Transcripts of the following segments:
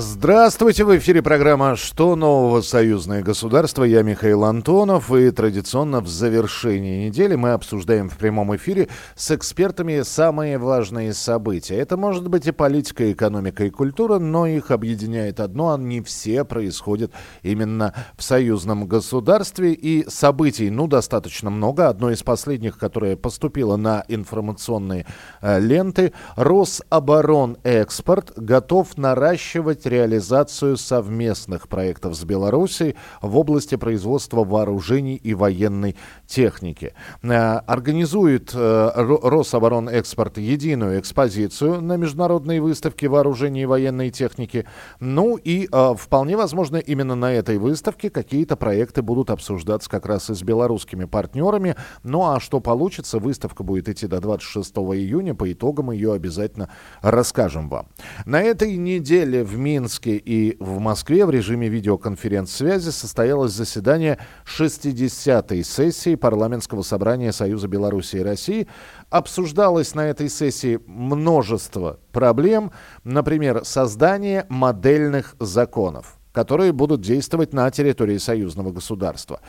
Здравствуйте, в эфире программа «Что нового? Союзное государство». Я Михаил Антонов, и традиционно в завершении недели мы обсуждаем в прямом эфире с экспертами самые важные события. Это может быть и политика, экономика, и культура, но их объединяет одно, они все происходят именно в союзном государстве, и событий, ну, достаточно много. Одно из последних, которое поступило на информационные э, ленты, Рособоронэкспорт готов наращивать реализацию совместных проектов с Беларусью в области производства вооружений и военной техники. Э, организует э, Рособоронэкспорт единую экспозицию на международной выставке вооружений и военной техники. Ну и э, вполне возможно именно на этой выставке какие-то проекты будут обсуждаться как раз и с белорусскими партнерами. Ну а что получится, выставка будет идти до 26 июня. По итогам ее обязательно расскажем вам. На этой неделе в Минске и в Москве в режиме видеоконференц-связи состоялось заседание 60-й сессии парламентского собрания Союза Беларуси и России. Обсуждалось на этой сессии множество проблем, например, создание модельных законов которые будут действовать на территории союзного государства.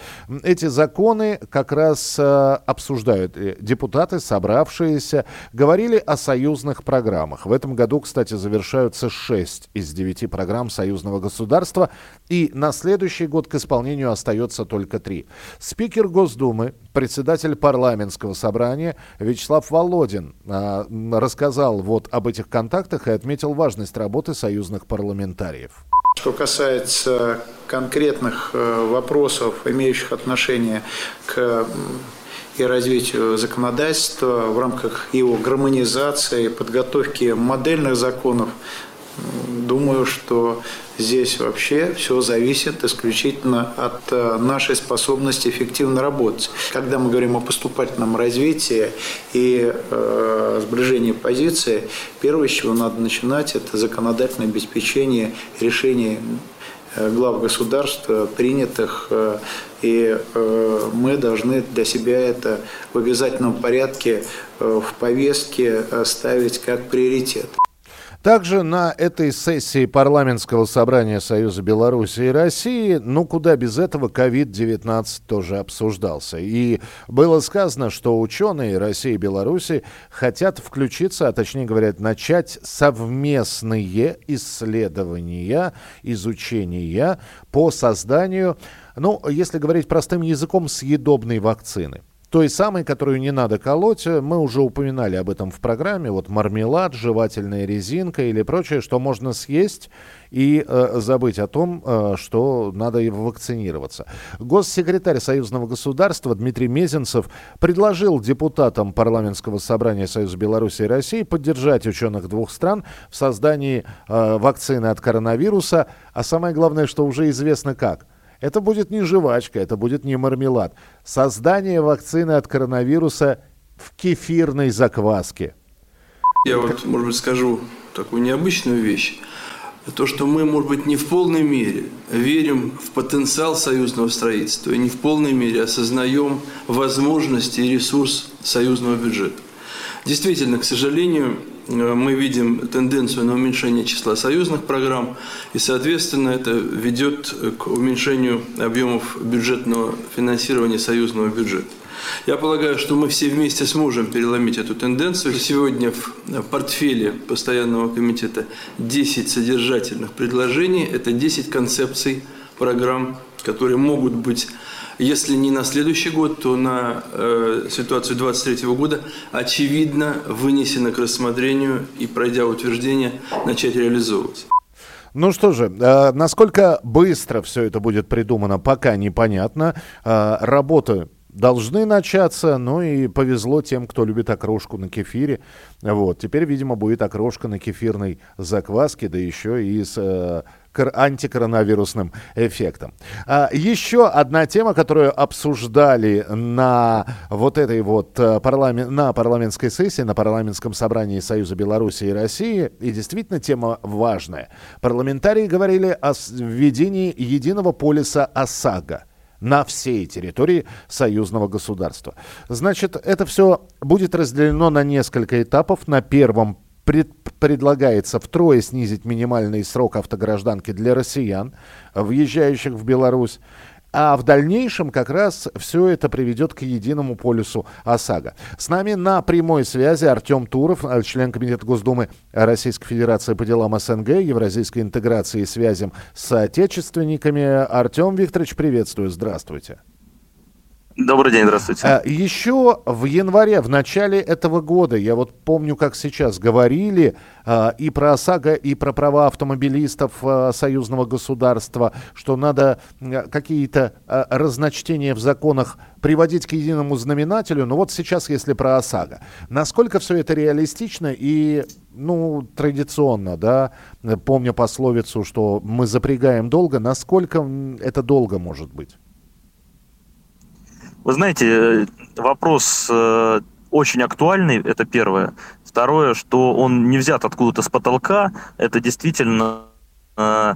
Эти законы как раз э, обсуждают э, депутаты, собравшиеся, говорили о союзных программах. В этом году, кстати, завершаются 6 из 9 программ союзного государства, и на следующий год к исполнению остается только 3. Спикер Госдумы, председатель парламентского собрания Вячеслав Володин э, рассказал вот об этих контактах и отметил важность работы союзных парламентариев. Что касается конкретных э, вопросов, имеющих отношение к и развитию законодательства в рамках его гармонизации, подготовки модельных законов Думаю, что здесь вообще все зависит исключительно от э, нашей способности эффективно работать. Когда мы говорим о поступательном развитии и э, сближении позиции, первое, с чего надо начинать, это законодательное обеспечение решений э, глав государства, принятых, э, и мы должны для себя это в обязательном порядке в повестке ставить как приоритет. Также на этой сессии парламентского собрания Союза Беларуси и России, ну куда без этого, COVID-19 тоже обсуждался. И было сказано, что ученые России и Беларуси хотят включиться, а точнее говоря, начать совместные исследования, изучения по созданию, ну, если говорить простым языком, съедобной вакцины той самой, которую не надо колоть. Мы уже упоминали об этом в программе. Вот мармелад, жевательная резинка или прочее, что можно съесть и э, забыть о том, э, что надо вакцинироваться. Госсекретарь Союзного государства Дмитрий Мезенцев предложил депутатам парламентского собрания Союза Беларуси и России поддержать ученых двух стран в создании э, вакцины от коронавируса, а самое главное, что уже известно как – это будет не жвачка, это будет не мармелад. Создание вакцины от коронавируса в кефирной закваске. Я вот, может быть, скажу такую необычную вещь. То, что мы, может быть, не в полной мере верим в потенциал союзного строительства и не в полной мере осознаем возможности и ресурс союзного бюджета. Действительно, к сожалению, мы видим тенденцию на уменьшение числа союзных программ, и, соответственно, это ведет к уменьшению объемов бюджетного финансирования союзного бюджета. Я полагаю, что мы все вместе сможем переломить эту тенденцию. Сегодня в портфеле постоянного комитета 10 содержательных предложений, это 10 концепций программ, которые могут быть если не на следующий год, то на э, ситуацию 2023 года, очевидно, вынесено к рассмотрению и, пройдя утверждение, начать реализовываться. Ну что же, э, насколько быстро все это будет придумано, пока непонятно. Э, работа должны начаться. Ну и повезло тем, кто любит окрошку на кефире. Вот. Теперь, видимо, будет окрошка на кефирной закваске, да еще и с э, антикоронавирусным эффектом. А, еще одна тема, которую обсуждали на вот этой вот э, парламент, на парламентской сессии, на парламентском собрании Союза Беларуси и России, и действительно тема важная. Парламентарии говорили о введении единого полиса ОСАГО на всей территории союзного государства. Значит, это все будет разделено на несколько этапов. На первом пред, предлагается втрое снизить минимальный срок автогражданки для россиян, въезжающих в Беларусь. А в дальнейшем как раз все это приведет к единому полюсу ОСАГО. С нами на прямой связи Артем Туров, э, член Комитета Госдумы Российской Федерации по делам СНГ, евразийской интеграции и связям с отечественниками. Артем Викторович, приветствую, здравствуйте. Добрый день, здравствуйте. А, еще в январе, в начале этого года, я вот помню, как сейчас говорили а, и про ОСАГО, и про права автомобилистов а, союзного государства, что надо какие-то разночтения в законах приводить к единому знаменателю. Но вот сейчас, если про ОСАГО. Насколько все это реалистично и, ну, традиционно, да, помня пословицу, что мы запрягаем долго, насколько это долго может быть? Вы знаете, вопрос э, очень актуальный, это первое. Второе, что он не взят откуда-то с потолка, это действительно э,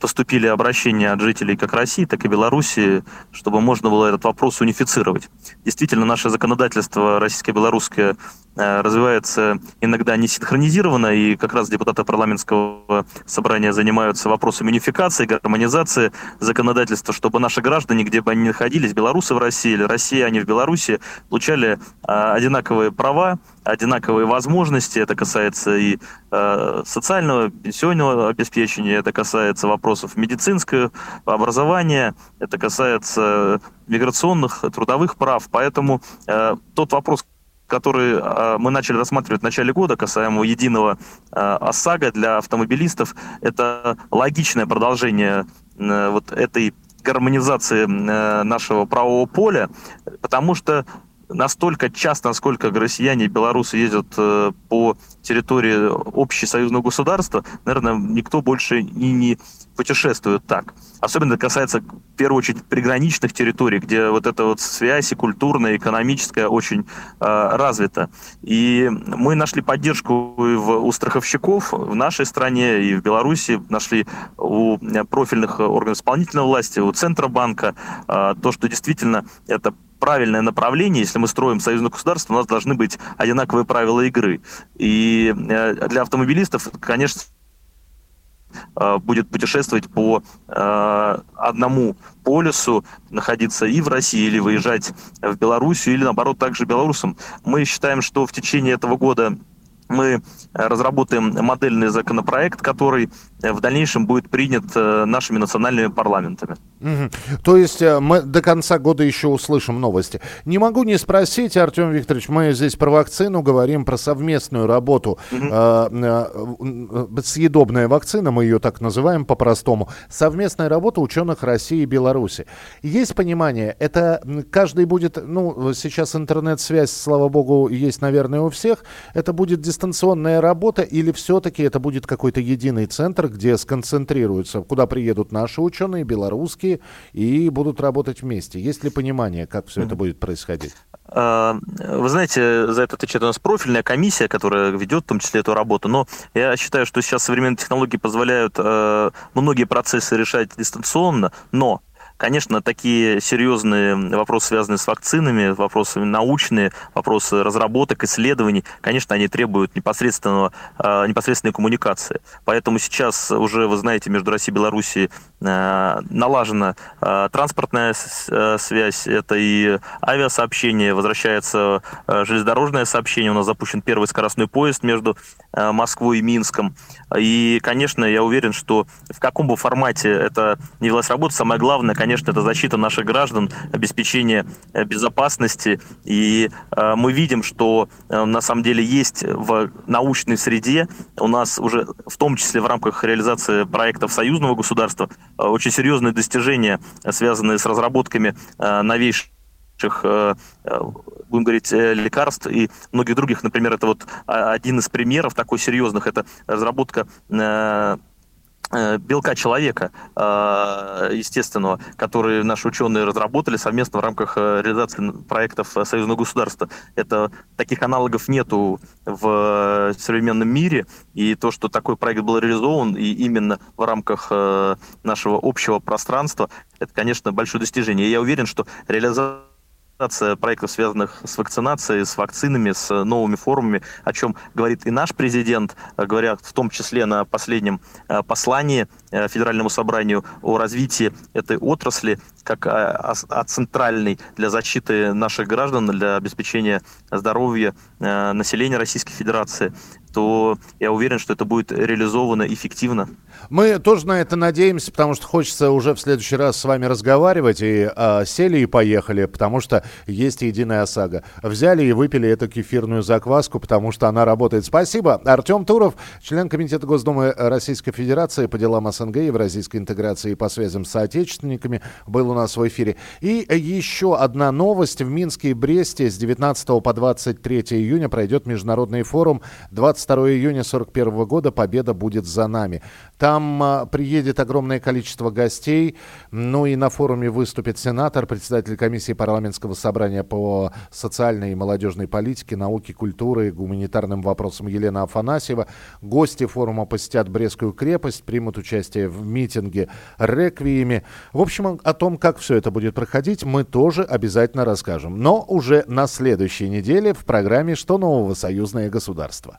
поступили обращения от жителей как России, так и Беларуси, чтобы можно было этот вопрос унифицировать. Действительно, наше законодательство российско-белорусское э, развивается иногда не синхронизированно, и как раз депутаты парламентского собрания занимаются вопросами унификации, гармонизации законодательства, чтобы наши граждане, где бы они ни находились, белорусы в России или россияне в Беларуси, получали э, одинаковые права, одинаковые возможности. Это касается и э, социального, пенсионного обеспечения, это касается вопросов медицинского образования, это касается миграционных, трудовых прав. Поэтому э, тот вопрос, который э, мы начали рассматривать в начале года, касаемо единого э, ОСАГО для автомобилистов, это логичное продолжение э, вот этой гармонизации э, нашего правового поля, потому что настолько часто, насколько россияне и белорусы ездят э, по территории общесоюзного государства, наверное, никто больше и не путешествует так. Особенно это касается, в первую очередь, приграничных территорий, где вот эта вот связь и культурная, и экономическая очень э, развита. И мы нашли поддержку в, у страховщиков в нашей стране и в Беларуси, нашли у профильных органов исполнительной власти, у Центробанка, э, то, что действительно это правильное направление, если мы строим союзное государство, у нас должны быть одинаковые правила игры. И э, для автомобилистов, конечно, будет путешествовать по э, одному полюсу, находиться и в России, или выезжать в Белоруссию, или наоборот также белорусам. Мы считаем, что в течение этого года мы разработаем модельный законопроект, который в дальнейшем будет принят э, нашими национальными парламентами. Угу. То есть э, мы до конца года еще услышим новости. Не могу не спросить, Артем Викторович, мы здесь про вакцину говорим, про совместную работу. Угу. Съедобная вакцина, мы ее так называем по-простому. Совместная работа ученых России и Беларуси. Есть понимание, это каждый будет, ну, сейчас интернет-связь, слава богу, есть, наверное, у всех. Это будет дистанционная работа или все-таки это будет какой-то единый центр, где сконцентрируются, куда приедут наши ученые, белорусские, и будут работать вместе? Есть ли понимание, как все это будет происходить? А, вы знаете, за это отвечает у нас профильная комиссия, которая ведет в том числе эту работу. Но я считаю, что сейчас современные технологии позволяют э, многие процессы решать дистанционно, но Конечно, такие серьезные вопросы, связанные с вакцинами, вопросы научные, вопросы разработок, исследований, конечно, они требуют непосредственного, а, непосредственной коммуникации. Поэтому сейчас уже, вы знаете, между Россией и Белоруссией налажена а, транспортная связь, это и авиасообщение, возвращается железнодорожное сообщение, у нас запущен первый скоростной поезд между Москвой и Минском. И, конечно, я уверен, что в каком бы формате это не велась работа, самое главное, конечно, это защита наших граждан, обеспечение э, безопасности. И э, мы видим, что э, на самом деле есть в научной среде у нас уже, в том числе в рамках реализации проектов союзного государства, э, очень серьезные достижения, связанные с разработками э, новейших э, будем говорить, лекарств и многих других. Например, это вот один из примеров такой серьезных, это разработка Э, белка человека э, естественного, который наши ученые разработали совместно в рамках э, реализации проектов союзного государства. Это таких аналогов нету в современном мире, и то, что такой проект был реализован и именно в рамках нашего общего пространства, это, конечно, большое достижение. Я уверен, что реализация проектов, связанных с вакцинацией, с вакцинами, с новыми формами, о чем говорит и наш президент, э, говоря в том числе на последнем э, послании э, Федеральному собранию о развитии этой отрасли как о центральной для защиты наших граждан, для обеспечения здоровья населения Российской Федерации то я уверен, что это будет реализовано эффективно. Мы тоже на это надеемся, потому что хочется уже в следующий раз с вами разговаривать. И э, сели и поехали, потому что есть единая ОСАГО. Взяли и выпили эту кефирную закваску, потому что она работает. Спасибо. Артем Туров, член Комитета Госдумы Российской Федерации по делам СНГ, Евразийской интеграции и по связям с соотечественниками, был у нас в эфире. И еще одна новость. В Минске и Бресте с 19 по 23 июня пройдет международный форум 20 22 июня 1941 года победа будет за нами. Там а, приедет огромное количество гостей. Ну и на форуме выступит сенатор, председатель комиссии парламентского собрания по социальной и молодежной политике, науке, культуре и гуманитарным вопросам Елена Афанасьева. Гости форума посетят Брестскую крепость, примут участие в митинге «Реквиеме». В общем, о том, как все это будет проходить, мы тоже обязательно расскажем. Но уже на следующей неделе в программе «Что нового? Союзное государство».